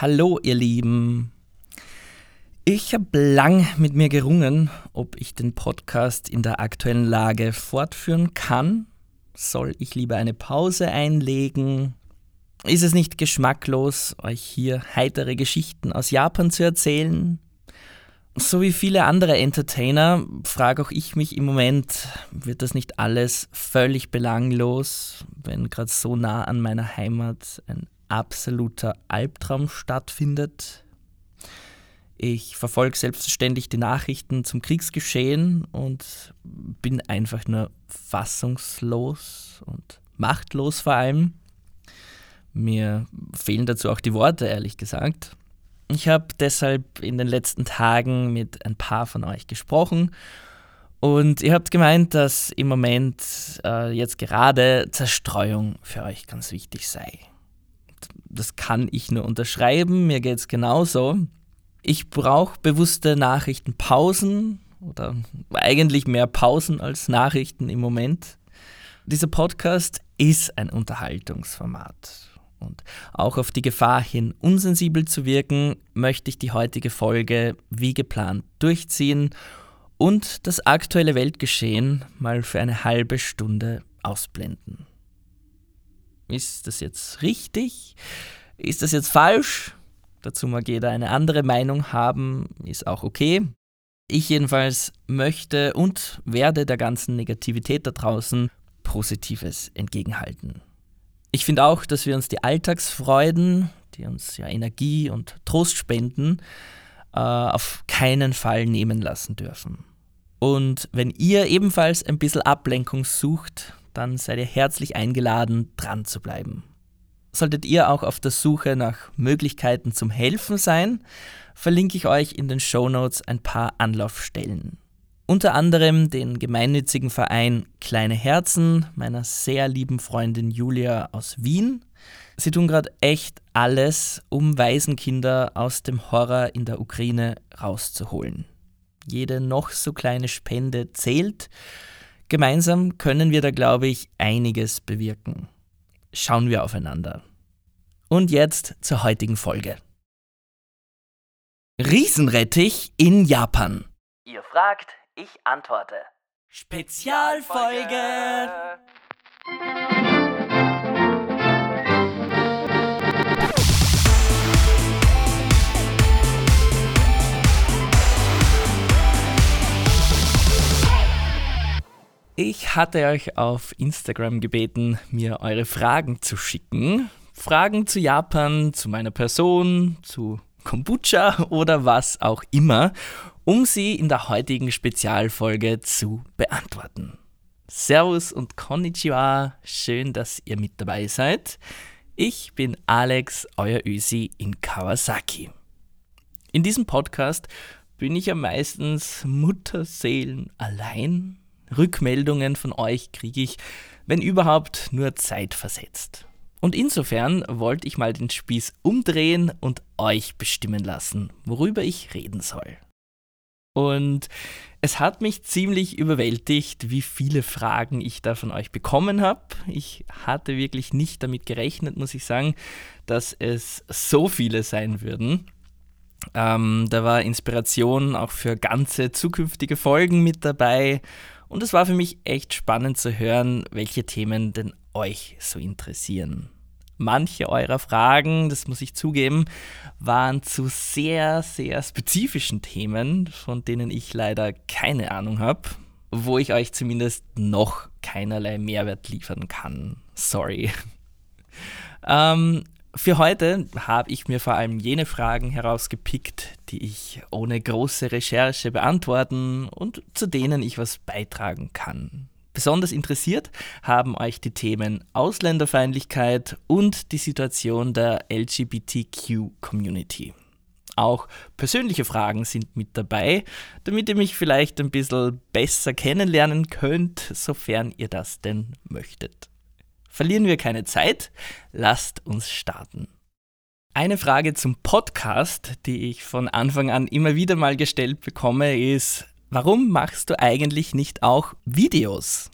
Hallo ihr Lieben. Ich habe lang mit mir gerungen, ob ich den Podcast in der aktuellen Lage fortführen kann. Soll ich lieber eine Pause einlegen? Ist es nicht geschmacklos, euch hier heitere Geschichten aus Japan zu erzählen? So wie viele andere Entertainer frage auch ich mich im Moment, wird das nicht alles völlig belanglos, wenn gerade so nah an meiner Heimat ein absoluter Albtraum stattfindet? Ich verfolge selbstverständlich die Nachrichten zum Kriegsgeschehen und bin einfach nur fassungslos und machtlos vor allem. Mir fehlen dazu auch die Worte, ehrlich gesagt. Ich habe deshalb in den letzten Tagen mit ein paar von euch gesprochen und ihr habt gemeint, dass im Moment äh, jetzt gerade Zerstreuung für euch ganz wichtig sei. Das kann ich nur unterschreiben, mir geht es genauso. Ich brauche bewusste Nachrichtenpausen oder eigentlich mehr Pausen als Nachrichten im Moment. Dieser Podcast ist ein Unterhaltungsformat. Und auch auf die Gefahr hin, unsensibel zu wirken, möchte ich die heutige Folge wie geplant durchziehen und das aktuelle Weltgeschehen mal für eine halbe Stunde ausblenden. Ist das jetzt richtig? Ist das jetzt falsch? Dazu mag jeder eine andere Meinung haben, ist auch okay. Ich jedenfalls möchte und werde der ganzen Negativität da draußen Positives entgegenhalten. Ich finde auch, dass wir uns die Alltagsfreuden, die uns ja Energie und Trost spenden, äh, auf keinen Fall nehmen lassen dürfen. Und wenn ihr ebenfalls ein bisschen Ablenkung sucht, dann seid ihr herzlich eingeladen, dran zu bleiben. Solltet ihr auch auf der Suche nach Möglichkeiten zum Helfen sein, verlinke ich euch in den Show Notes ein paar Anlaufstellen. Unter anderem den gemeinnützigen Verein Kleine Herzen meiner sehr lieben Freundin Julia aus Wien. Sie tun gerade echt alles, um Waisenkinder aus dem Horror in der Ukraine rauszuholen. Jede noch so kleine Spende zählt. Gemeinsam können wir da, glaube ich, einiges bewirken. Schauen wir aufeinander. Und jetzt zur heutigen Folge. Riesenrettich in Japan. Ihr fragt, ich antworte. Spezialfolge! Ich hatte euch auf Instagram gebeten, mir eure Fragen zu schicken. Fragen zu Japan, zu meiner Person, zu Kombucha oder was auch immer um sie in der heutigen Spezialfolge zu beantworten. Servus und Konnichiwa, schön, dass ihr mit dabei seid. Ich bin Alex, euer Ösi in Kawasaki. In diesem Podcast bin ich ja meistens Mutterseelen allein. Rückmeldungen von euch kriege ich, wenn überhaupt, nur zeitversetzt. Und insofern wollte ich mal den Spieß umdrehen und euch bestimmen lassen, worüber ich reden soll. Und es hat mich ziemlich überwältigt, wie viele Fragen ich da von euch bekommen habe. Ich hatte wirklich nicht damit gerechnet, muss ich sagen, dass es so viele sein würden. Ähm, da war Inspiration auch für ganze zukünftige Folgen mit dabei. Und es war für mich echt spannend zu hören, welche Themen denn euch so interessieren. Manche eurer Fragen, das muss ich zugeben, waren zu sehr, sehr spezifischen Themen, von denen ich leider keine Ahnung habe, wo ich euch zumindest noch keinerlei Mehrwert liefern kann. Sorry. ähm, für heute habe ich mir vor allem jene Fragen herausgepickt, die ich ohne große Recherche beantworten und zu denen ich was beitragen kann. Besonders interessiert haben euch die Themen Ausländerfeindlichkeit und die Situation der LGBTQ-Community. Auch persönliche Fragen sind mit dabei, damit ihr mich vielleicht ein bisschen besser kennenlernen könnt, sofern ihr das denn möchtet. Verlieren wir keine Zeit, lasst uns starten. Eine Frage zum Podcast, die ich von Anfang an immer wieder mal gestellt bekomme, ist, warum machst du eigentlich nicht auch Videos?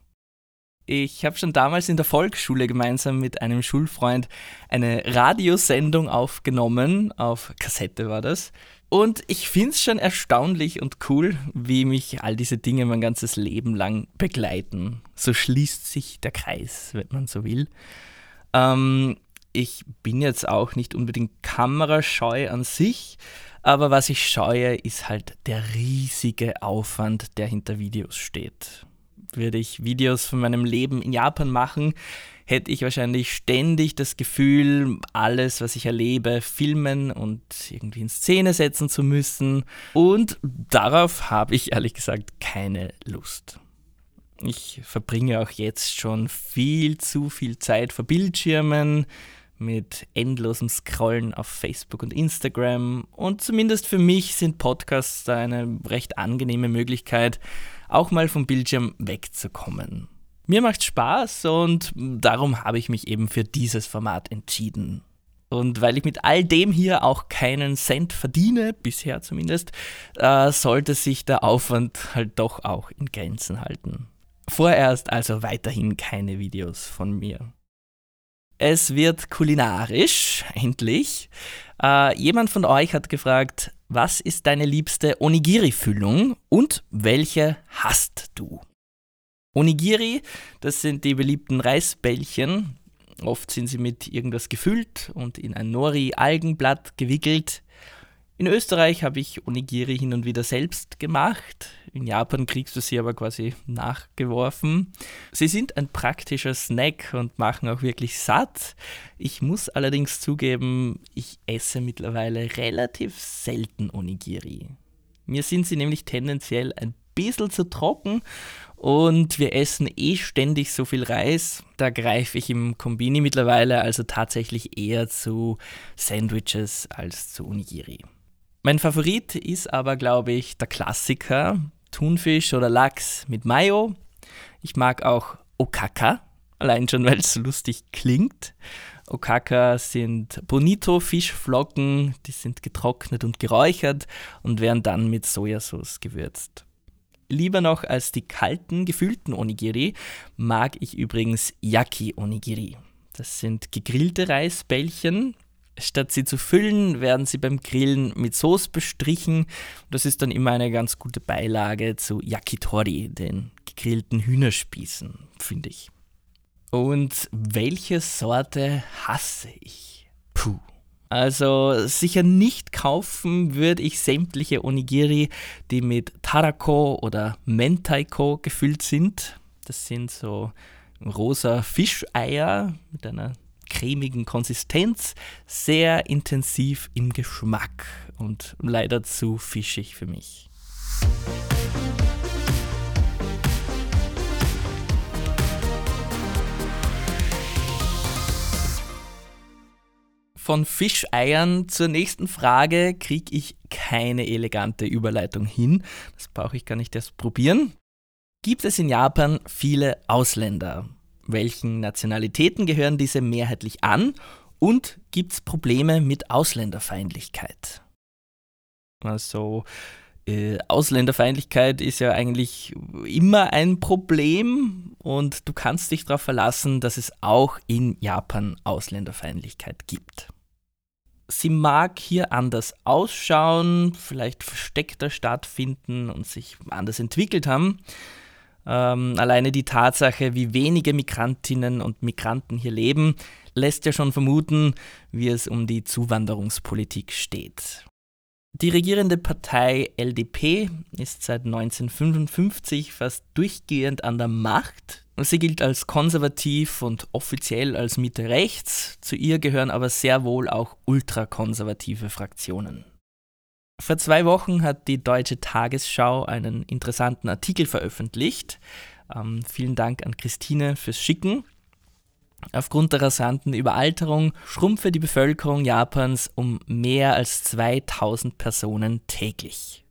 Ich habe schon damals in der Volksschule gemeinsam mit einem Schulfreund eine Radiosendung aufgenommen, auf Kassette war das. Und ich finde es schon erstaunlich und cool, wie mich all diese Dinge mein ganzes Leben lang begleiten. So schließt sich der Kreis, wenn man so will. Ähm, ich bin jetzt auch nicht unbedingt kamerascheu an sich, aber was ich scheue, ist halt der riesige Aufwand, der hinter Videos steht würde ich Videos von meinem Leben in Japan machen, hätte ich wahrscheinlich ständig das Gefühl, alles, was ich erlebe, filmen und irgendwie in Szene setzen zu müssen. Und darauf habe ich ehrlich gesagt keine Lust. Ich verbringe auch jetzt schon viel zu viel Zeit vor Bildschirmen, mit endlosem Scrollen auf Facebook und Instagram. Und zumindest für mich sind Podcasts eine recht angenehme Möglichkeit, auch mal vom Bildschirm wegzukommen. Mir macht Spaß und darum habe ich mich eben für dieses Format entschieden. Und weil ich mit all dem hier auch keinen Cent verdiene, bisher zumindest, äh, sollte sich der Aufwand halt doch auch in Grenzen halten. Vorerst also weiterhin keine Videos von mir. Es wird kulinarisch, endlich. Äh, jemand von euch hat gefragt, was ist deine liebste Onigiri-Füllung und welche hast du? Onigiri, das sind die beliebten Reisbällchen. Oft sind sie mit irgendwas gefüllt und in ein Nori-Algenblatt gewickelt. In Österreich habe ich Onigiri hin und wieder selbst gemacht. In Japan kriegst du sie aber quasi nachgeworfen. Sie sind ein praktischer Snack und machen auch wirklich satt. Ich muss allerdings zugeben, ich esse mittlerweile relativ selten Onigiri. Mir sind sie nämlich tendenziell ein bisschen zu trocken und wir essen eh ständig so viel Reis. Da greife ich im Kombini mittlerweile also tatsächlich eher zu Sandwiches als zu Onigiri. Mein Favorit ist aber, glaube ich, der Klassiker Thunfisch oder Lachs mit Mayo. Ich mag auch Okaka, allein schon, weil es so lustig klingt. Okaka sind Bonito-Fischflocken, die sind getrocknet und geräuchert und werden dann mit Sojasauce gewürzt. Lieber noch als die kalten, gefüllten Onigiri mag ich übrigens Yaki-Onigiri. Das sind gegrillte Reisbällchen, Statt sie zu füllen, werden sie beim Grillen mit Soße bestrichen. Das ist dann immer eine ganz gute Beilage zu Yakitori, den gegrillten Hühnerspießen, finde ich. Und welche Sorte hasse ich? Puh. Also sicher nicht kaufen würde ich sämtliche Onigiri, die mit Tarako oder Mentaiko gefüllt sind. Das sind so rosa Fischeier mit einer cremigen Konsistenz, sehr intensiv im Geschmack und leider zu fischig für mich. Von Fischeiern zur nächsten Frage kriege ich keine elegante Überleitung hin. Das brauche ich gar nicht erst probieren. Gibt es in Japan viele Ausländer? Welchen Nationalitäten gehören diese mehrheitlich an? Und gibt es Probleme mit Ausländerfeindlichkeit? Also, äh, Ausländerfeindlichkeit ist ja eigentlich immer ein Problem und du kannst dich darauf verlassen, dass es auch in Japan Ausländerfeindlichkeit gibt. Sie mag hier anders ausschauen, vielleicht versteckter stattfinden und sich anders entwickelt haben. Ähm, alleine die Tatsache, wie wenige Migrantinnen und Migranten hier leben, lässt ja schon vermuten, wie es um die Zuwanderungspolitik steht. Die regierende Partei LDP ist seit 1955 fast durchgehend an der Macht. Sie gilt als konservativ und offiziell als Mitte rechts, zu ihr gehören aber sehr wohl auch ultrakonservative Fraktionen. Vor zwei Wochen hat die Deutsche Tagesschau einen interessanten Artikel veröffentlicht. Ähm, vielen Dank an Christine fürs Schicken. Aufgrund der rasanten Überalterung schrumpfe die Bevölkerung Japans um mehr als 2000 Personen täglich.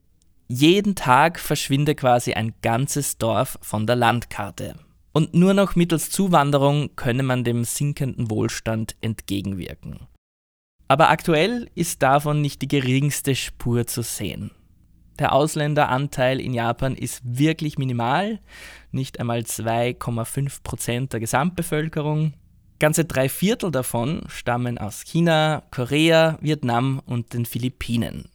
Jeden Tag verschwinde quasi ein ganzes Dorf von der Landkarte. Und nur noch mittels Zuwanderung könne man dem sinkenden Wohlstand entgegenwirken. Aber aktuell ist davon nicht die geringste Spur zu sehen. Der Ausländeranteil in Japan ist wirklich minimal, nicht einmal 2,5 Prozent der Gesamtbevölkerung. Ganze drei Viertel davon stammen aus China, Korea, Vietnam und den Philippinen.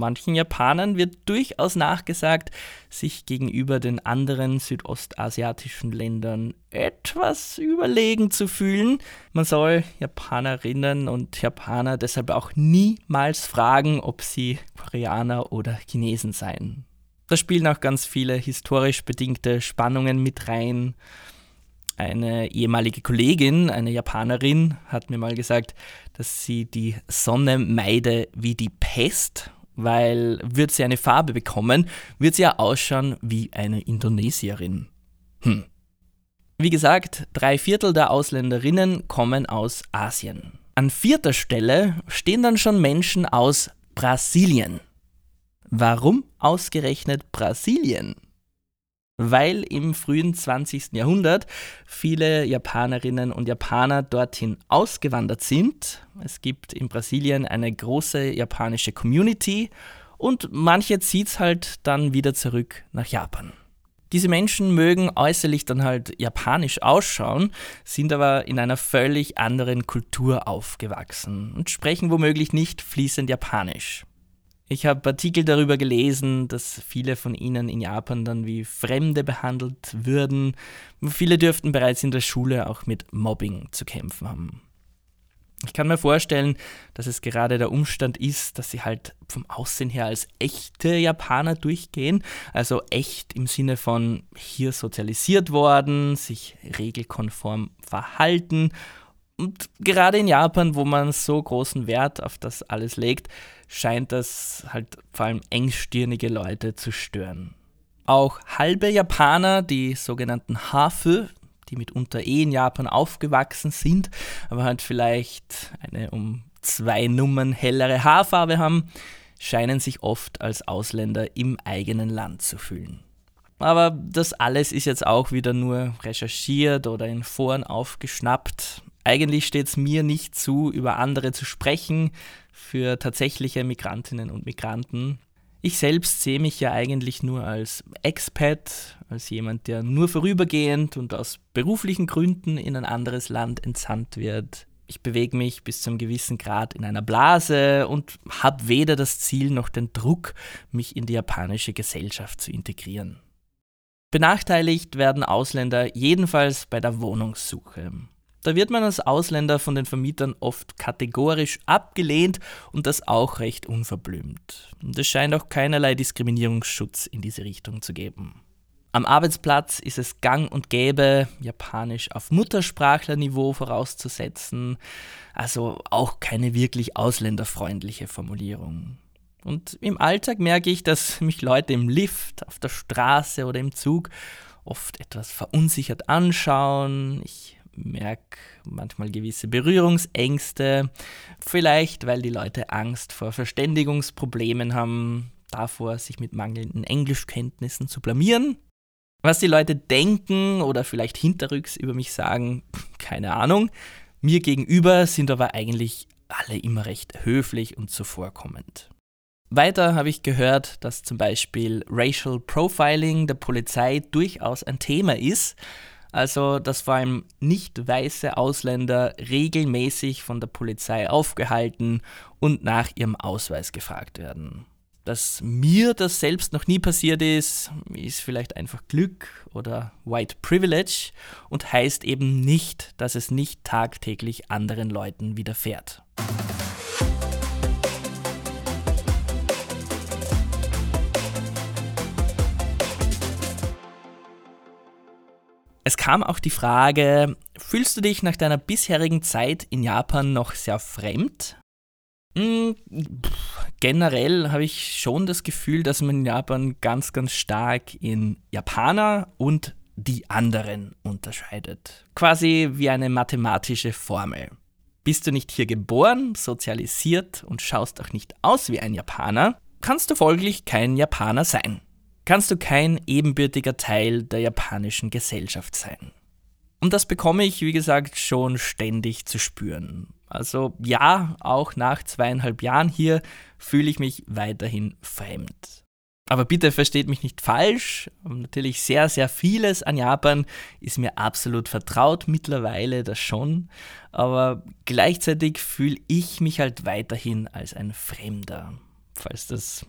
Manchen Japanern wird durchaus nachgesagt, sich gegenüber den anderen südostasiatischen Ländern etwas überlegen zu fühlen. Man soll Japanerinnen und Japaner deshalb auch niemals fragen, ob sie Koreaner oder Chinesen seien. Da spielen auch ganz viele historisch bedingte Spannungen mit rein. Eine ehemalige Kollegin, eine Japanerin, hat mir mal gesagt, dass sie die Sonne meide wie die Pest weil wird sie eine Farbe bekommen, wird sie ja ausschauen wie eine Indonesierin. Hm. Wie gesagt, drei Viertel der Ausländerinnen kommen aus Asien. An vierter Stelle stehen dann schon Menschen aus Brasilien. Warum ausgerechnet Brasilien? Weil im frühen 20. Jahrhundert viele Japanerinnen und Japaner dorthin ausgewandert sind. Es gibt in Brasilien eine große japanische Community und manche zieht es halt dann wieder zurück nach Japan. Diese Menschen mögen äußerlich dann halt japanisch ausschauen, sind aber in einer völlig anderen Kultur aufgewachsen und sprechen womöglich nicht fließend Japanisch. Ich habe Artikel darüber gelesen, dass viele von ihnen in Japan dann wie Fremde behandelt würden. Viele dürften bereits in der Schule auch mit Mobbing zu kämpfen haben. Ich kann mir vorstellen, dass es gerade der Umstand ist, dass sie halt vom Aussehen her als echte Japaner durchgehen, also echt im Sinne von hier sozialisiert worden, sich regelkonform verhalten und gerade in Japan, wo man so großen Wert auf das alles legt, scheint das halt vor allem engstirnige Leute zu stören. Auch halbe Japaner, die sogenannten Hafu, die mitunter eh in Japan aufgewachsen sind, aber halt vielleicht eine um zwei Nummern hellere Haarfarbe haben, scheinen sich oft als Ausländer im eigenen Land zu fühlen. Aber das alles ist jetzt auch wieder nur recherchiert oder in Foren aufgeschnappt. Eigentlich steht es mir nicht zu, über andere zu sprechen, für tatsächliche Migrantinnen und Migranten. Ich selbst sehe mich ja eigentlich nur als Expat, als jemand, der nur vorübergehend und aus beruflichen Gründen in ein anderes Land entsandt wird. Ich bewege mich bis zu einem gewissen Grad in einer Blase und habe weder das Ziel noch den Druck, mich in die japanische Gesellschaft zu integrieren. Benachteiligt werden Ausländer jedenfalls bei der Wohnungssuche. Da wird man als Ausländer von den Vermietern oft kategorisch abgelehnt und das auch recht unverblümt. Und es scheint auch keinerlei Diskriminierungsschutz in diese Richtung zu geben. Am Arbeitsplatz ist es gang und gäbe, Japanisch auf Muttersprachlerniveau vorauszusetzen, also auch keine wirklich ausländerfreundliche Formulierung. Und im Alltag merke ich, dass mich Leute im Lift, auf der Straße oder im Zug oft etwas verunsichert anschauen. Ich merke manchmal gewisse Berührungsängste, vielleicht weil die Leute Angst vor Verständigungsproblemen haben, davor, sich mit mangelnden Englischkenntnissen zu blamieren. Was die Leute denken oder vielleicht hinterrücks über mich sagen, keine Ahnung. Mir gegenüber sind aber eigentlich alle immer recht höflich und zuvorkommend. Weiter habe ich gehört, dass zum Beispiel Racial Profiling der Polizei durchaus ein Thema ist also dass vor allem nicht weiße Ausländer regelmäßig von der Polizei aufgehalten und nach ihrem Ausweis gefragt werden. Dass mir das selbst noch nie passiert ist, ist vielleicht einfach Glück oder White Privilege und heißt eben nicht, dass es nicht tagtäglich anderen Leuten widerfährt. Es kam auch die Frage, fühlst du dich nach deiner bisherigen Zeit in Japan noch sehr fremd? Hm, generell habe ich schon das Gefühl, dass man in Japan ganz, ganz stark in Japaner und die anderen unterscheidet. Quasi wie eine mathematische Formel. Bist du nicht hier geboren, sozialisiert und schaust auch nicht aus wie ein Japaner, kannst du folglich kein Japaner sein kannst du kein ebenbürtiger Teil der japanischen Gesellschaft sein. Und das bekomme ich, wie gesagt, schon ständig zu spüren. Also ja, auch nach zweieinhalb Jahren hier fühle ich mich weiterhin fremd. Aber bitte versteht mich nicht falsch. Natürlich sehr, sehr vieles an Japan ist mir absolut vertraut mittlerweile, das schon. Aber gleichzeitig fühle ich mich halt weiterhin als ein Fremder, falls das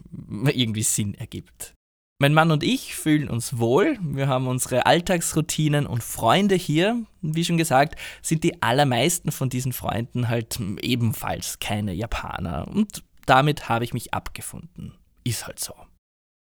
irgendwie Sinn ergibt. Mein Mann und ich fühlen uns wohl. Wir haben unsere Alltagsroutinen und Freunde hier. Wie schon gesagt, sind die allermeisten von diesen Freunden halt ebenfalls keine Japaner. Und damit habe ich mich abgefunden. Ist halt so.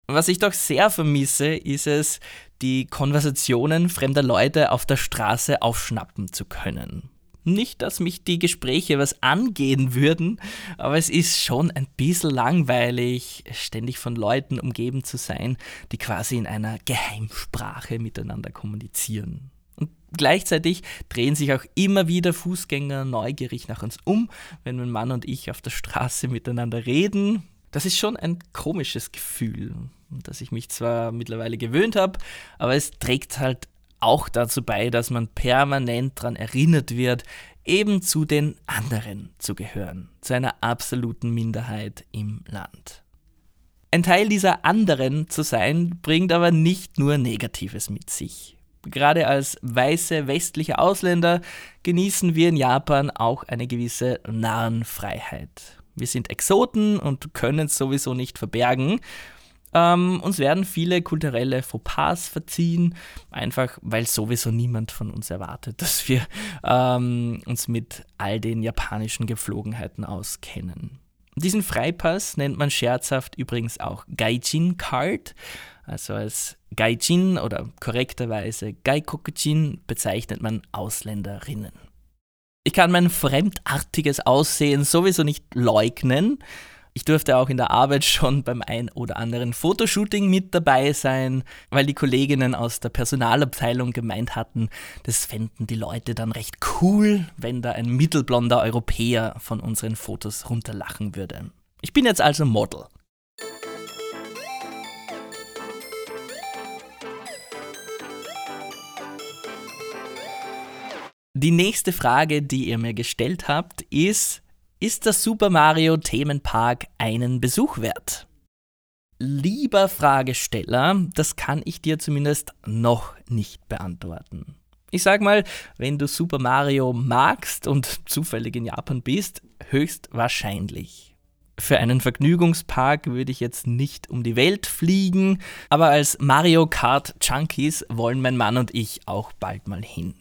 Was ich doch sehr vermisse, ist es, die Konversationen fremder Leute auf der Straße aufschnappen zu können. Nicht, dass mich die Gespräche was angehen würden, aber es ist schon ein bisschen langweilig, ständig von Leuten umgeben zu sein, die quasi in einer Geheimsprache miteinander kommunizieren. Und gleichzeitig drehen sich auch immer wieder Fußgänger neugierig nach uns um, wenn mein Mann und ich auf der Straße miteinander reden. Das ist schon ein komisches Gefühl, das ich mich zwar mittlerweile gewöhnt habe, aber es trägt halt auch dazu bei, dass man permanent daran erinnert wird, eben zu den anderen zu gehören, zu einer absoluten Minderheit im Land. Ein Teil dieser anderen zu sein, bringt aber nicht nur Negatives mit sich. Gerade als weiße westliche Ausländer genießen wir in Japan auch eine gewisse Narrenfreiheit. Wir sind Exoten und können es sowieso nicht verbergen. Ähm, uns werden viele kulturelle Fauxpas verziehen, einfach weil sowieso niemand von uns erwartet, dass wir ähm, uns mit all den japanischen Gepflogenheiten auskennen. Diesen Freipass nennt man scherzhaft übrigens auch Gaijin Card. Also als Gaijin oder korrekterweise Gaikokujin bezeichnet man Ausländerinnen. Ich kann mein fremdartiges Aussehen sowieso nicht leugnen. Ich durfte auch in der Arbeit schon beim ein oder anderen Fotoshooting mit dabei sein, weil die Kolleginnen aus der Personalabteilung gemeint hatten, das fänden die Leute dann recht cool, wenn da ein mittelblonder Europäer von unseren Fotos runterlachen würde. Ich bin jetzt also Model. Die nächste Frage, die ihr mir gestellt habt, ist, ist der Super Mario Themenpark einen Besuch wert? Lieber Fragesteller, das kann ich dir zumindest noch nicht beantworten. Ich sag mal, wenn du Super Mario magst und zufällig in Japan bist, höchstwahrscheinlich. Für einen Vergnügungspark würde ich jetzt nicht um die Welt fliegen, aber als Mario Kart Junkies wollen mein Mann und ich auch bald mal hin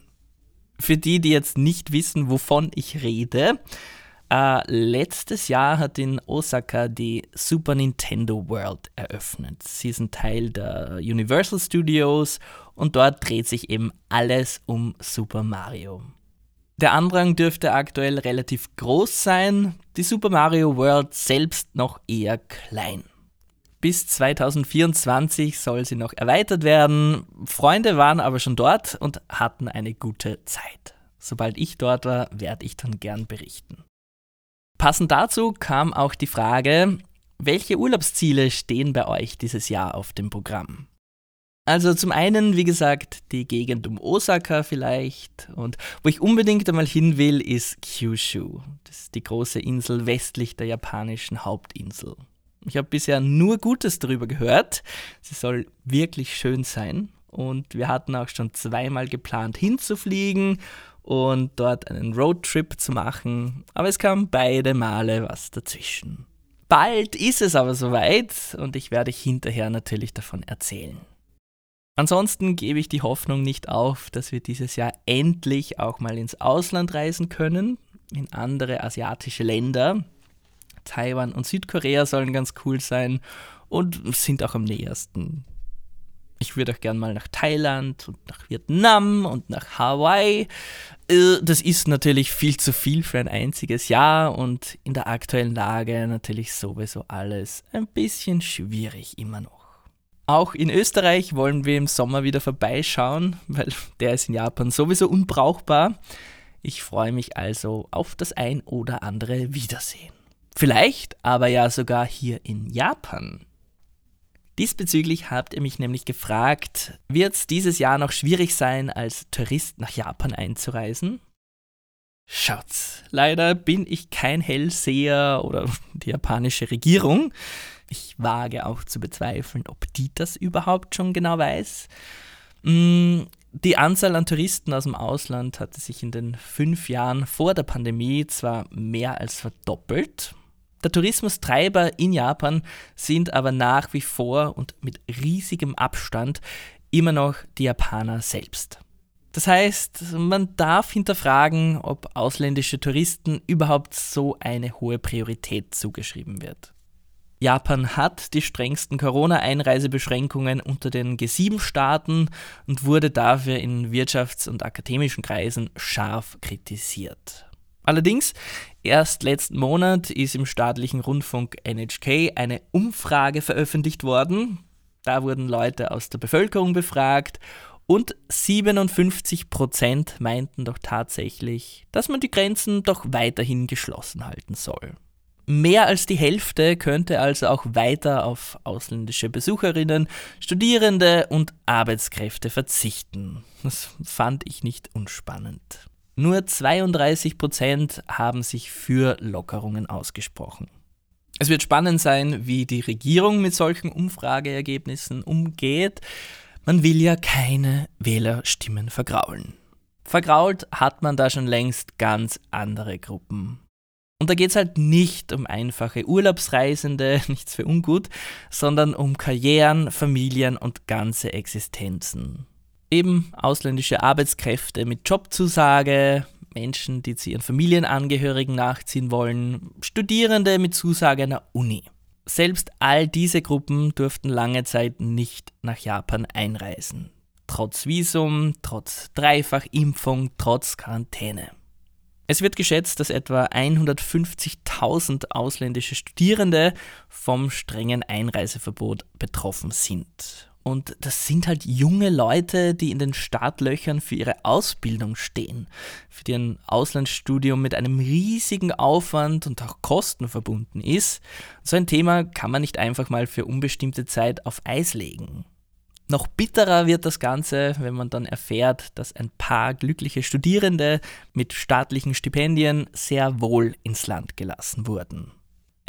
für die, die jetzt nicht wissen, wovon ich rede, äh, letztes Jahr hat in Osaka die Super Nintendo World eröffnet. Sie ist ein Teil der Universal Studios und dort dreht sich eben alles um Super Mario. Der Andrang dürfte aktuell relativ groß sein, die Super Mario World selbst noch eher klein. Bis 2024 soll sie noch erweitert werden. Freunde waren aber schon dort und hatten eine gute Zeit. Sobald ich dort war, werde ich dann gern berichten. Passend dazu kam auch die Frage, welche Urlaubsziele stehen bei euch dieses Jahr auf dem Programm? Also zum einen, wie gesagt, die Gegend um Osaka vielleicht. Und wo ich unbedingt einmal hin will, ist Kyushu. Das ist die große Insel westlich der japanischen Hauptinsel. Ich habe bisher nur Gutes darüber gehört. Sie soll wirklich schön sein. Und wir hatten auch schon zweimal geplant hinzufliegen und dort einen Roadtrip zu machen. Aber es kam beide Male was dazwischen. Bald ist es aber soweit und ich werde hinterher natürlich davon erzählen. Ansonsten gebe ich die Hoffnung nicht auf, dass wir dieses Jahr endlich auch mal ins Ausland reisen können, in andere asiatische Länder. Taiwan und Südkorea sollen ganz cool sein und sind auch am nähersten. Ich würde auch gern mal nach Thailand und nach Vietnam und nach Hawaii. Äh, das ist natürlich viel zu viel für ein einziges Jahr und in der aktuellen Lage natürlich sowieso alles ein bisschen schwierig immer noch. Auch in Österreich wollen wir im Sommer wieder vorbeischauen, weil der ist in Japan sowieso unbrauchbar. Ich freue mich also auf das ein oder andere Wiedersehen. Vielleicht aber ja sogar hier in Japan. Diesbezüglich habt ihr mich nämlich gefragt, wird es dieses Jahr noch schwierig sein, als Tourist nach Japan einzureisen? Schaut's, leider bin ich kein Hellseher oder die japanische Regierung. Ich wage auch zu bezweifeln, ob die das überhaupt schon genau weiß. Mm, die Anzahl an Touristen aus dem Ausland hatte sich in den fünf Jahren vor der Pandemie zwar mehr als verdoppelt. Der Tourismustreiber in Japan sind aber nach wie vor und mit riesigem Abstand immer noch die Japaner selbst. Das heißt, man darf hinterfragen, ob ausländische Touristen überhaupt so eine hohe Priorität zugeschrieben wird. Japan hat die strengsten Corona-Einreisebeschränkungen unter den G7-Staaten und wurde dafür in wirtschafts- und akademischen Kreisen scharf kritisiert. Allerdings, erst letzten Monat ist im staatlichen Rundfunk NHK eine Umfrage veröffentlicht worden. Da wurden Leute aus der Bevölkerung befragt und 57 Prozent meinten doch tatsächlich, dass man die Grenzen doch weiterhin geschlossen halten soll. Mehr als die Hälfte könnte also auch weiter auf ausländische Besucherinnen, Studierende und Arbeitskräfte verzichten. Das fand ich nicht unspannend. Nur 32 Prozent haben sich für Lockerungen ausgesprochen. Es wird spannend sein, wie die Regierung mit solchen Umfrageergebnissen umgeht. Man will ja keine Wählerstimmen vergraulen. Vergrault hat man da schon längst ganz andere Gruppen. Und da geht es halt nicht um einfache Urlaubsreisende, nichts für ungut, sondern um Karrieren, Familien und ganze Existenzen. Eben ausländische Arbeitskräfte mit Jobzusage, Menschen, die zu ihren Familienangehörigen nachziehen wollen, Studierende mit Zusage einer Uni. Selbst all diese Gruppen durften lange Zeit nicht nach Japan einreisen. Trotz Visum, trotz Dreifachimpfung, trotz Quarantäne. Es wird geschätzt, dass etwa 150.000 ausländische Studierende vom strengen Einreiseverbot betroffen sind. Und das sind halt junge Leute, die in den Startlöchern für ihre Ausbildung stehen, für die ein Auslandsstudium mit einem riesigen Aufwand und auch Kosten verbunden ist. So ein Thema kann man nicht einfach mal für unbestimmte Zeit auf Eis legen. Noch bitterer wird das Ganze, wenn man dann erfährt, dass ein paar glückliche Studierende mit staatlichen Stipendien sehr wohl ins Land gelassen wurden.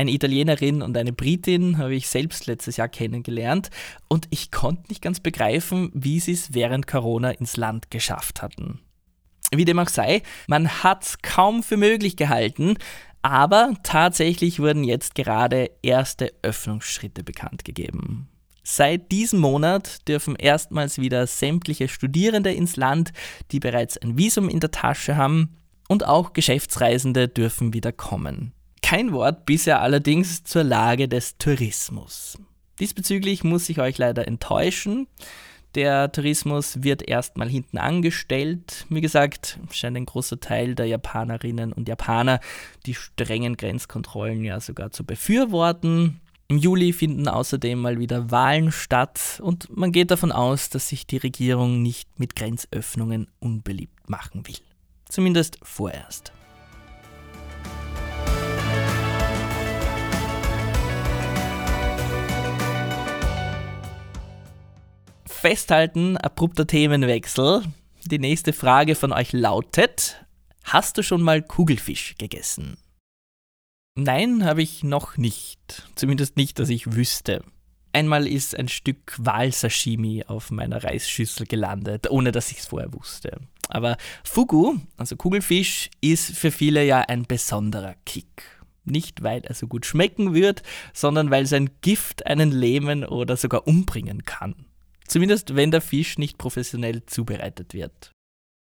Eine Italienerin und eine Britin habe ich selbst letztes Jahr kennengelernt und ich konnte nicht ganz begreifen, wie sie es während Corona ins Land geschafft hatten. Wie dem auch sei, man hat es kaum für möglich gehalten, aber tatsächlich wurden jetzt gerade erste Öffnungsschritte bekannt gegeben. Seit diesem Monat dürfen erstmals wieder sämtliche Studierende ins Land, die bereits ein Visum in der Tasche haben, und auch Geschäftsreisende dürfen wieder kommen. Kein Wort bisher allerdings zur Lage des Tourismus. Diesbezüglich muss ich euch leider enttäuschen. Der Tourismus wird erstmal hinten angestellt. Wie gesagt, scheint ein großer Teil der Japanerinnen und Japaner die strengen Grenzkontrollen ja sogar zu befürworten. Im Juli finden außerdem mal wieder Wahlen statt und man geht davon aus, dass sich die Regierung nicht mit Grenzöffnungen unbeliebt machen will. Zumindest vorerst. Festhalten, abrupter Themenwechsel. Die nächste Frage von euch lautet, hast du schon mal Kugelfisch gegessen? Nein, habe ich noch nicht. Zumindest nicht, dass ich wüsste. Einmal ist ein Stück Walsashimi auf meiner Reisschüssel gelandet, ohne dass ich es vorher wusste. Aber Fugu, also Kugelfisch, ist für viele ja ein besonderer Kick. Nicht, weil er so gut schmecken wird, sondern weil sein Gift einen lähmen oder sogar umbringen kann. Zumindest wenn der Fisch nicht professionell zubereitet wird.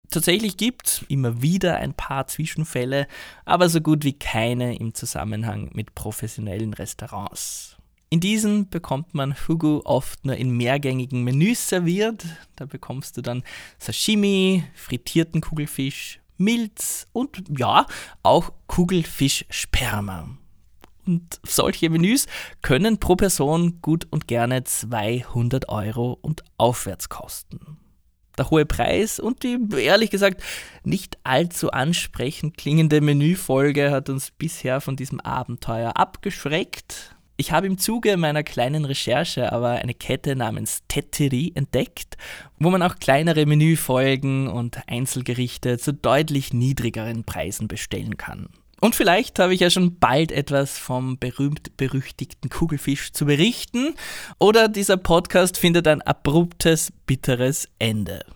Tatsächlich gibt es immer wieder ein paar Zwischenfälle, aber so gut wie keine im Zusammenhang mit professionellen Restaurants. In diesen bekommt man Fugu oft nur in mehrgängigen Menüs serviert. Da bekommst du dann Sashimi, frittierten Kugelfisch, Milz und ja, auch Kugelfischsperma. Und solche Menüs können pro Person gut und gerne 200 Euro und aufwärts kosten der hohe Preis und die ehrlich gesagt nicht allzu ansprechend klingende Menüfolge hat uns bisher von diesem Abenteuer abgeschreckt. Ich habe im Zuge meiner kleinen Recherche aber eine Kette namens Tetteri entdeckt, wo man auch kleinere Menüfolgen und Einzelgerichte zu deutlich niedrigeren Preisen bestellen kann. Und vielleicht habe ich ja schon bald etwas vom berühmt-berüchtigten Kugelfisch zu berichten oder dieser Podcast findet ein abruptes, bitteres Ende.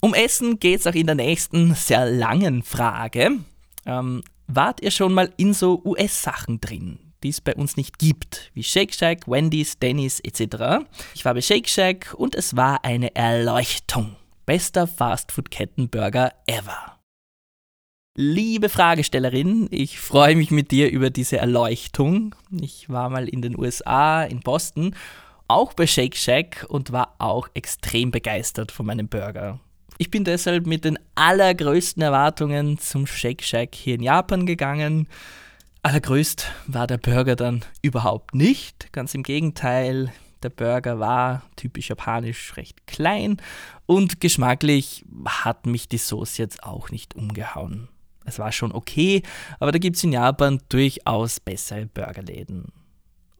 Um Essen geht es auch in der nächsten sehr langen Frage. Ähm, wart ihr schon mal in so US-Sachen drin, die es bei uns nicht gibt, wie Shake Shack, Wendy's, Denny's etc.? Ich war bei Shake Shack und es war eine Erleuchtung. Bester Fastfood-Kettenburger ever. Liebe Fragestellerin, ich freue mich mit dir über diese Erleuchtung. Ich war mal in den USA, in Boston, auch bei Shake Shack und war auch extrem begeistert von meinem Burger. Ich bin deshalb mit den allergrößten Erwartungen zum Shake Shack hier in Japan gegangen. Allergrößt war der Burger dann überhaupt nicht. Ganz im Gegenteil, der Burger war typisch japanisch recht klein und geschmacklich hat mich die Sauce jetzt auch nicht umgehauen. Es war schon okay, aber da gibt es in Japan durchaus bessere Burgerläden.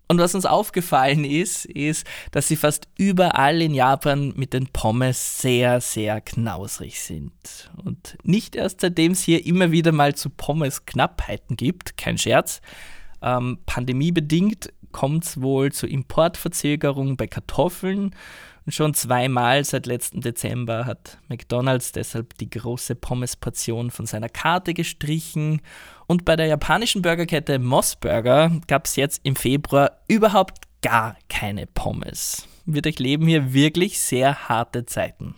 Und was uns aufgefallen ist, ist, dass sie fast überall in Japan mit den Pommes sehr, sehr knausrig sind. Und nicht erst seitdem es hier immer wieder mal zu Pommes-Knappheiten gibt, kein Scherz, ähm, pandemiebedingt kommt es wohl zu Importverzögerungen bei Kartoffeln. Und schon zweimal seit letztem Dezember hat McDonald's deshalb die große Pommesportion von seiner Karte gestrichen. Und bei der japanischen Burgerkette Moss Burger gab es jetzt im Februar überhaupt gar keine Pommes. Wir durchleben hier wirklich sehr harte Zeiten.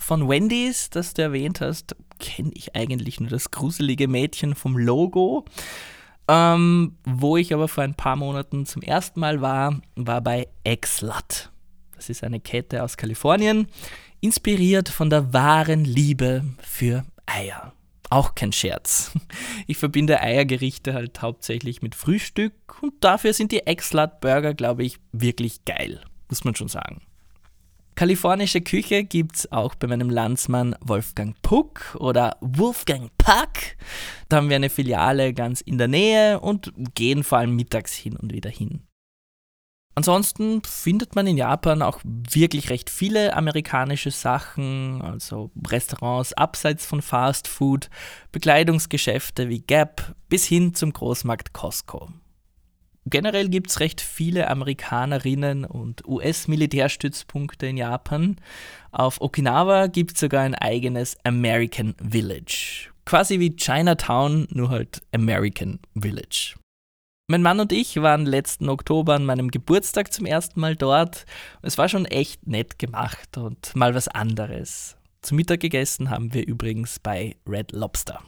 Von Wendy's, das du erwähnt hast, kenne ich eigentlich nur das gruselige Mädchen vom Logo. Ähm, wo ich aber vor ein paar Monaten zum ersten Mal war, war bei Exlat. Das ist eine Kette aus Kalifornien, inspiriert von der wahren Liebe für Eier. Auch kein Scherz. Ich verbinde Eiergerichte halt hauptsächlich mit Frühstück und dafür sind die Exlat Burger, glaube ich, wirklich geil, muss man schon sagen. Kalifornische Küche gibt es auch bei meinem Landsmann Wolfgang Puck oder Wolfgang Puck. Da haben wir eine Filiale ganz in der Nähe und gehen vor allem mittags hin und wieder hin. Ansonsten findet man in Japan auch wirklich recht viele amerikanische Sachen, also Restaurants abseits von Fast Food, Bekleidungsgeschäfte wie Gap bis hin zum Großmarkt Costco. Generell gibt es recht viele Amerikanerinnen und US-Militärstützpunkte in Japan. Auf Okinawa gibt es sogar ein eigenes American Village. Quasi wie Chinatown, nur halt American Village. Mein Mann und ich waren letzten Oktober an meinem Geburtstag zum ersten Mal dort. Es war schon echt nett gemacht und mal was anderes. Zum Mittag gegessen haben wir übrigens bei Red Lobster.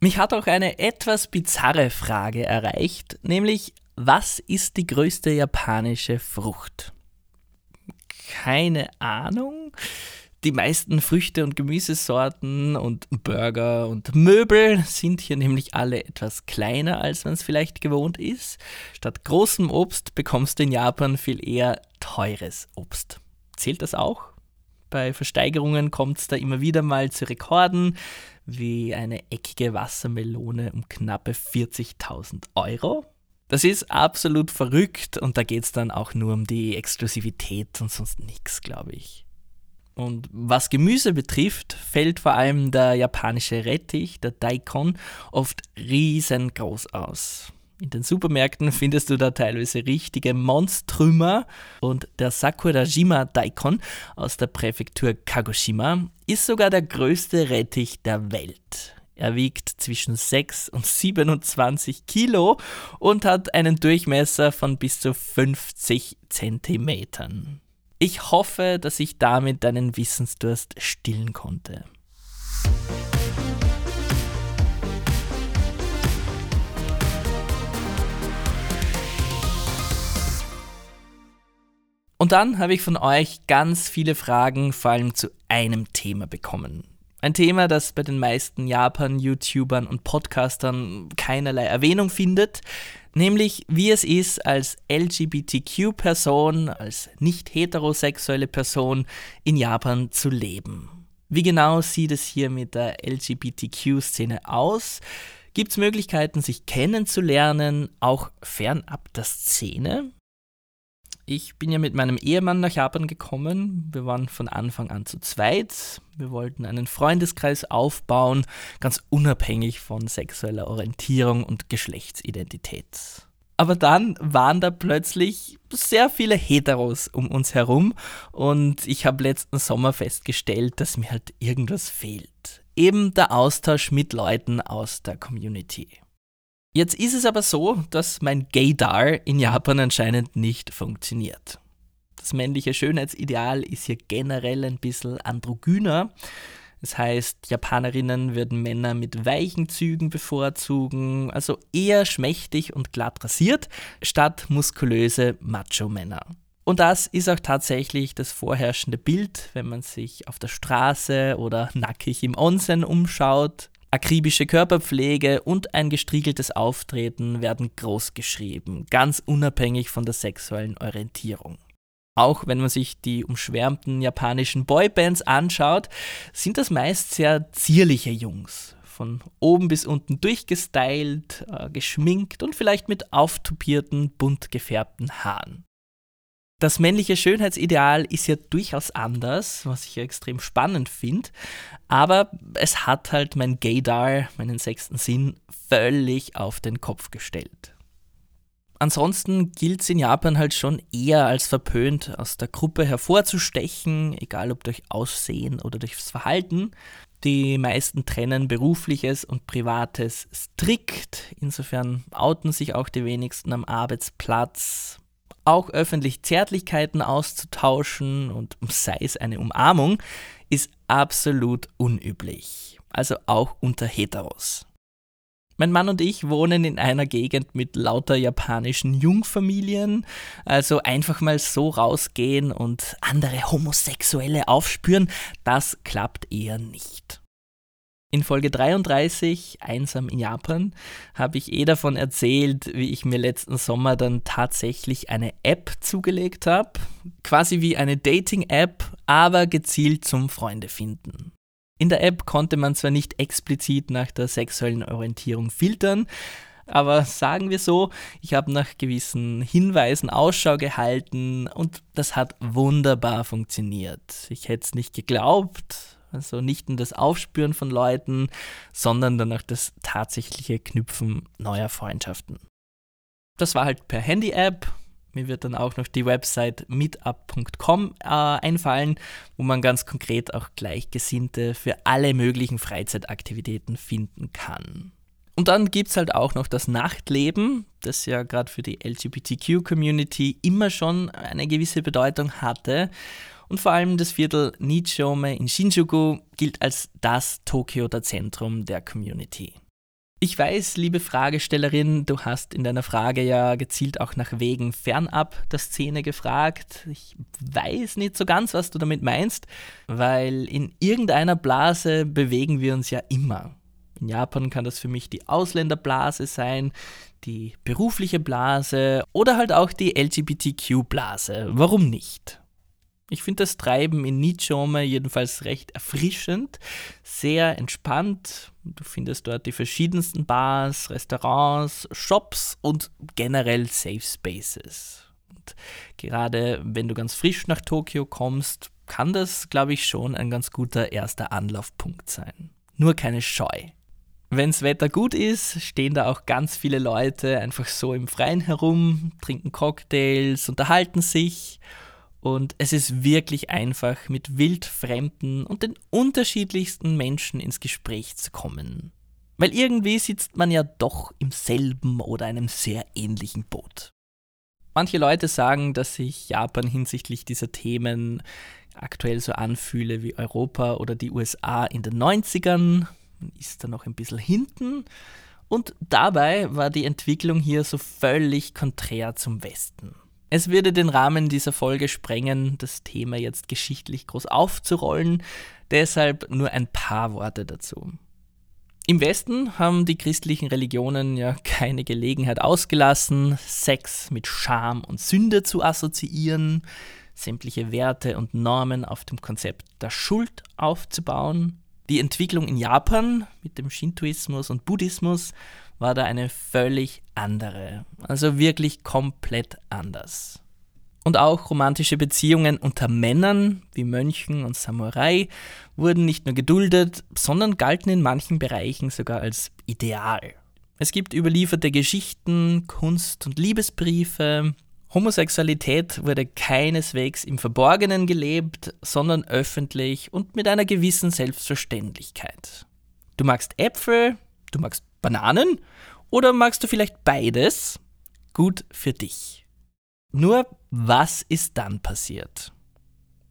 Mich hat auch eine etwas bizarre Frage erreicht, nämlich was ist die größte japanische Frucht? Keine Ahnung. Die meisten Früchte und Gemüsesorten und Burger und Möbel sind hier nämlich alle etwas kleiner, als man es vielleicht gewohnt ist. Statt großem Obst bekommst du in Japan viel eher teures Obst. Zählt das auch? Bei Versteigerungen kommt es da immer wieder mal zu Rekorden wie eine eckige Wassermelone um knappe 40.000 Euro. Das ist absolut verrückt und da geht es dann auch nur um die Exklusivität und sonst nichts, glaube ich. Und was Gemüse betrifft, fällt vor allem der japanische Rettich, der Daikon, oft riesengroß aus. In den Supermärkten findest du da teilweise richtige Monstrümer und der Sakurajima Daikon aus der Präfektur Kagoshima ist sogar der größte Rettich der Welt. Er wiegt zwischen 6 und 27 Kilo und hat einen Durchmesser von bis zu 50 Zentimetern. Ich hoffe, dass ich damit deinen Wissensdurst stillen konnte. Und dann habe ich von euch ganz viele Fragen vor allem zu einem Thema bekommen. Ein Thema, das bei den meisten Japan-YouTubern und Podcastern keinerlei Erwähnung findet, nämlich wie es ist, als LGBTQ-Person, als nicht heterosexuelle Person in Japan zu leben. Wie genau sieht es hier mit der LGBTQ-Szene aus? Gibt es Möglichkeiten, sich kennenzulernen, auch fernab der Szene? Ich bin ja mit meinem Ehemann nach Japan gekommen. Wir waren von Anfang an zu zweit. Wir wollten einen Freundeskreis aufbauen, ganz unabhängig von sexueller Orientierung und Geschlechtsidentität. Aber dann waren da plötzlich sehr viele Heteros um uns herum und ich habe letzten Sommer festgestellt, dass mir halt irgendwas fehlt. Eben der Austausch mit Leuten aus der Community. Jetzt ist es aber so, dass mein Gaydar in Japan anscheinend nicht funktioniert. Das männliche Schönheitsideal ist hier generell ein bisschen androgyner. Das heißt, Japanerinnen würden Männer mit weichen Zügen bevorzugen, also eher schmächtig und glatt rasiert, statt muskulöse Macho-Männer. Und das ist auch tatsächlich das vorherrschende Bild, wenn man sich auf der Straße oder nackig im Onsen umschaut. Akribische Körperpflege und ein gestriegeltes Auftreten werden großgeschrieben, ganz unabhängig von der sexuellen Orientierung. Auch wenn man sich die umschwärmten japanischen Boybands anschaut, sind das meist sehr zierliche Jungs. Von oben bis unten durchgestylt, äh, geschminkt und vielleicht mit auftupierten, bunt gefärbten Haaren. Das männliche Schönheitsideal ist ja durchaus anders, was ich ja extrem spannend finde, aber es hat halt mein Gaydar, meinen sechsten Sinn, völlig auf den Kopf gestellt. Ansonsten gilt es in Japan halt schon eher als verpönt, aus der Gruppe hervorzustechen, egal ob durch Aussehen oder durchs Verhalten. Die meisten trennen berufliches und privates strikt, insofern outen sich auch die wenigsten am Arbeitsplatz, auch öffentlich Zärtlichkeiten auszutauschen und sei es eine Umarmung, ist absolut unüblich. Also auch unter Heteros. Mein Mann und ich wohnen in einer Gegend mit lauter japanischen Jungfamilien, also einfach mal so rausgehen und andere Homosexuelle aufspüren, das klappt eher nicht. In Folge 33, Einsam in Japan, habe ich eh davon erzählt, wie ich mir letzten Sommer dann tatsächlich eine App zugelegt habe. Quasi wie eine Dating-App, aber gezielt zum Freunde finden. In der App konnte man zwar nicht explizit nach der sexuellen Orientierung filtern, aber sagen wir so, ich habe nach gewissen Hinweisen Ausschau gehalten und das hat wunderbar funktioniert. Ich hätte es nicht geglaubt, also nicht nur das Aufspüren von Leuten, sondern dann auch das tatsächliche Knüpfen neuer Freundschaften. Das war halt per Handy-App. Mir wird dann auch noch die Website meetup.com äh, einfallen, wo man ganz konkret auch Gleichgesinnte für alle möglichen Freizeitaktivitäten finden kann. Und dann gibt es halt auch noch das Nachtleben, das ja gerade für die LGBTQ-Community immer schon eine gewisse Bedeutung hatte. Und vor allem das Viertel Nichome in Shinjuku gilt als das Tokioter Zentrum der Community. Ich weiß, liebe Fragestellerin, du hast in deiner Frage ja gezielt auch nach Wegen fernab der Szene gefragt. Ich weiß nicht so ganz, was du damit meinst, weil in irgendeiner Blase bewegen wir uns ja immer. In Japan kann das für mich die Ausländerblase sein, die berufliche Blase oder halt auch die LGBTQ-Blase. Warum nicht? Ich finde das Treiben in Nichome jedenfalls recht erfrischend, sehr entspannt. Du findest dort die verschiedensten Bars, Restaurants, Shops und generell Safe Spaces. Und gerade wenn du ganz frisch nach Tokio kommst, kann das, glaube ich, schon ein ganz guter erster Anlaufpunkt sein. Nur keine Scheu. Wenns Wetter gut ist, stehen da auch ganz viele Leute einfach so im Freien herum, trinken Cocktails, unterhalten sich und es ist wirklich einfach, mit wildfremden und den unterschiedlichsten Menschen ins Gespräch zu kommen. Weil irgendwie sitzt man ja doch im selben oder einem sehr ähnlichen Boot. Manche Leute sagen, dass sich Japan hinsichtlich dieser Themen aktuell so anfühle wie Europa oder die USA in den 90ern. Man ist da noch ein bisschen hinten. Und dabei war die Entwicklung hier so völlig konträr zum Westen. Es würde den Rahmen dieser Folge sprengen, das Thema jetzt geschichtlich groß aufzurollen, deshalb nur ein paar Worte dazu. Im Westen haben die christlichen Religionen ja keine Gelegenheit ausgelassen, Sex mit Scham und Sünde zu assoziieren, sämtliche Werte und Normen auf dem Konzept der Schuld aufzubauen. Die Entwicklung in Japan mit dem Shintoismus und Buddhismus war da eine völlig andere. Also wirklich komplett anders. Und auch romantische Beziehungen unter Männern wie Mönchen und Samurai wurden nicht nur geduldet, sondern galten in manchen Bereichen sogar als Ideal. Es gibt überlieferte Geschichten, Kunst- und Liebesbriefe. Homosexualität wurde keineswegs im Verborgenen gelebt, sondern öffentlich und mit einer gewissen Selbstverständlichkeit. Du magst Äpfel, du magst Bananen oder magst du vielleicht beides? Gut für dich. Nur was ist dann passiert?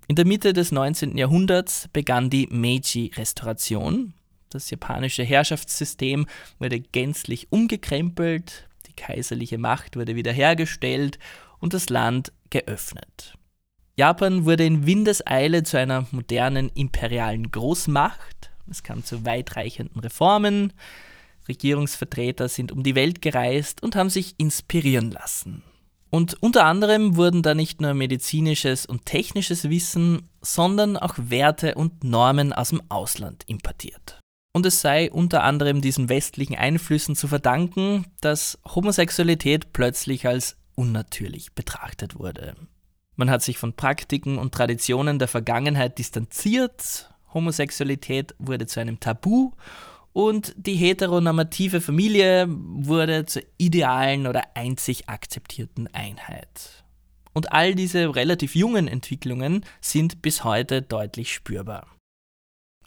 In der Mitte des 19. Jahrhunderts begann die Meiji-Restauration. Das japanische Herrschaftssystem wurde gänzlich umgekrempelt, die kaiserliche Macht wurde wiederhergestellt und das Land geöffnet. Japan wurde in Windeseile zu einer modernen imperialen Großmacht. Es kam zu weitreichenden Reformen. Regierungsvertreter sind um die Welt gereist und haben sich inspirieren lassen. Und unter anderem wurden da nicht nur medizinisches und technisches Wissen, sondern auch Werte und Normen aus dem Ausland importiert. Und es sei unter anderem diesen westlichen Einflüssen zu verdanken, dass Homosexualität plötzlich als unnatürlich betrachtet wurde. Man hat sich von Praktiken und Traditionen der Vergangenheit distanziert, Homosexualität wurde zu einem Tabu und die heteronormative Familie wurde zur idealen oder einzig akzeptierten Einheit. Und all diese relativ jungen Entwicklungen sind bis heute deutlich spürbar.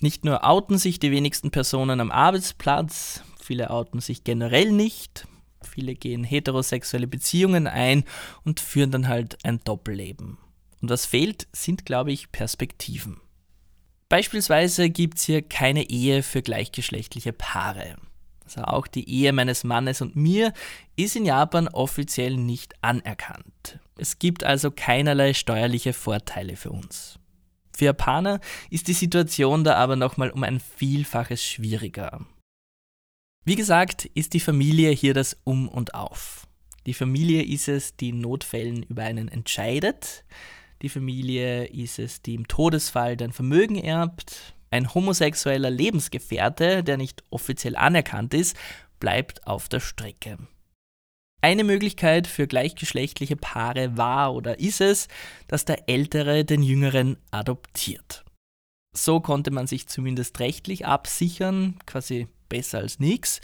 Nicht nur outen sich die wenigsten Personen am Arbeitsplatz, viele outen sich generell nicht, viele gehen heterosexuelle Beziehungen ein und führen dann halt ein Doppelleben. Und was fehlt, sind, glaube ich, Perspektiven. Beispielsweise gibt es hier keine Ehe für gleichgeschlechtliche Paare. Also auch die Ehe meines Mannes und mir ist in Japan offiziell nicht anerkannt. Es gibt also keinerlei steuerliche Vorteile für uns. Für Japaner ist die Situation da aber nochmal um ein Vielfaches schwieriger. Wie gesagt, ist die Familie hier das Um und Auf. Die Familie ist es, die in Notfällen über einen entscheidet. Die Familie ist es, die im Todesfall dein Vermögen erbt. Ein homosexueller Lebensgefährte, der nicht offiziell anerkannt ist, bleibt auf der Strecke. Eine Möglichkeit für gleichgeschlechtliche Paare war oder ist es, dass der Ältere den Jüngeren adoptiert. So konnte man sich zumindest rechtlich absichern, quasi besser als nichts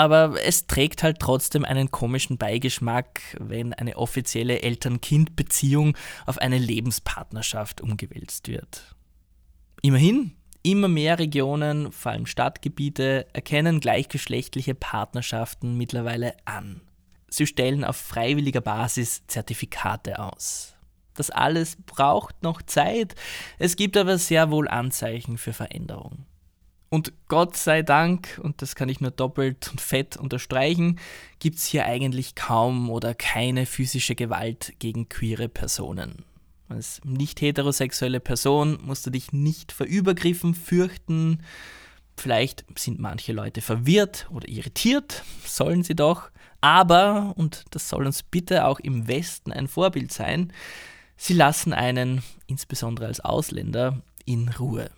aber es trägt halt trotzdem einen komischen Beigeschmack, wenn eine offizielle Eltern-Kind-Beziehung auf eine Lebenspartnerschaft umgewälzt wird. Immerhin, immer mehr Regionen, vor allem Stadtgebiete, erkennen gleichgeschlechtliche Partnerschaften mittlerweile an. Sie stellen auf freiwilliger Basis Zertifikate aus. Das alles braucht noch Zeit, es gibt aber sehr wohl Anzeichen für Veränderung. Und Gott sei Dank, und das kann ich nur doppelt und fett unterstreichen, gibt es hier eigentlich kaum oder keine physische Gewalt gegen queere Personen. Als nicht heterosexuelle Person musst du dich nicht vor Übergriffen fürchten. Vielleicht sind manche Leute verwirrt oder irritiert, sollen sie doch. Aber, und das soll uns bitte auch im Westen ein Vorbild sein, sie lassen einen, insbesondere als Ausländer, in Ruhe.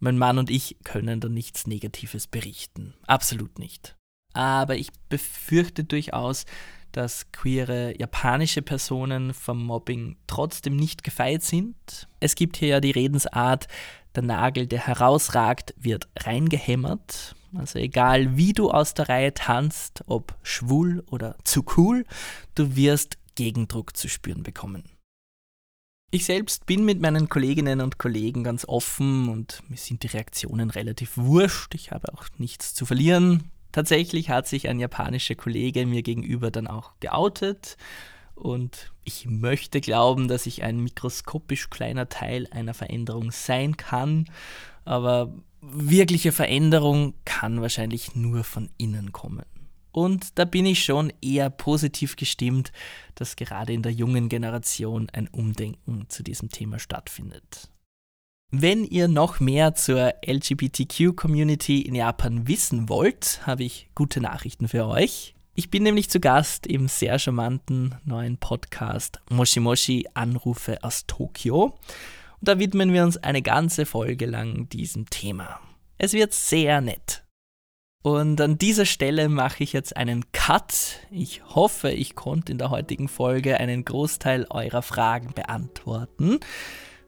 Mein Mann und ich können da nichts Negatives berichten. Absolut nicht. Aber ich befürchte durchaus, dass queere japanische Personen vom Mobbing trotzdem nicht gefeit sind. Es gibt hier ja die Redensart, der Nagel, der herausragt, wird reingehämmert. Also egal wie du aus der Reihe tanzt, ob schwul oder zu cool, du wirst Gegendruck zu spüren bekommen. Ich selbst bin mit meinen Kolleginnen und Kollegen ganz offen und mir sind die Reaktionen relativ wurscht. Ich habe auch nichts zu verlieren. Tatsächlich hat sich ein japanischer Kollege mir gegenüber dann auch geoutet und ich möchte glauben, dass ich ein mikroskopisch kleiner Teil einer Veränderung sein kann, aber wirkliche Veränderung kann wahrscheinlich nur von innen kommen. Und da bin ich schon eher positiv gestimmt, dass gerade in der jungen Generation ein Umdenken zu diesem Thema stattfindet. Wenn ihr noch mehr zur LGBTQ-Community in Japan wissen wollt, habe ich gute Nachrichten für euch. Ich bin nämlich zu Gast im sehr charmanten neuen Podcast Moshimoshi Anrufe aus Tokio. Und da widmen wir uns eine ganze Folge lang diesem Thema. Es wird sehr nett. Und an dieser Stelle mache ich jetzt einen Cut. Ich hoffe, ich konnte in der heutigen Folge einen Großteil eurer Fragen beantworten.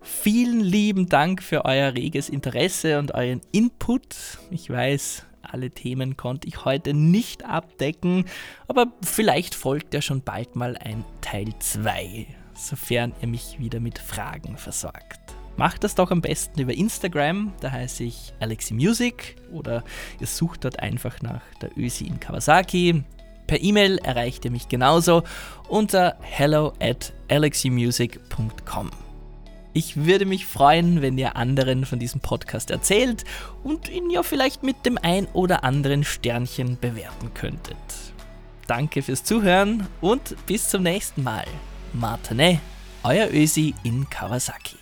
Vielen lieben Dank für euer reges Interesse und euren Input. Ich weiß, alle Themen konnte ich heute nicht abdecken, aber vielleicht folgt ja schon bald mal ein Teil 2, sofern ihr mich wieder mit Fragen versorgt. Macht das doch am besten über Instagram, da heiße ich Alexi Music oder ihr sucht dort einfach nach der Ösi in Kawasaki. Per E-Mail erreicht ihr mich genauso unter hello at aleximusic.com. Ich würde mich freuen, wenn ihr anderen von diesem Podcast erzählt und ihn ja vielleicht mit dem ein oder anderen Sternchen bewerten könntet. Danke fürs Zuhören und bis zum nächsten Mal. Matane, euer Ösi in Kawasaki.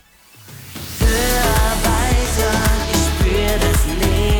Hör weiter, ich spür das Leben.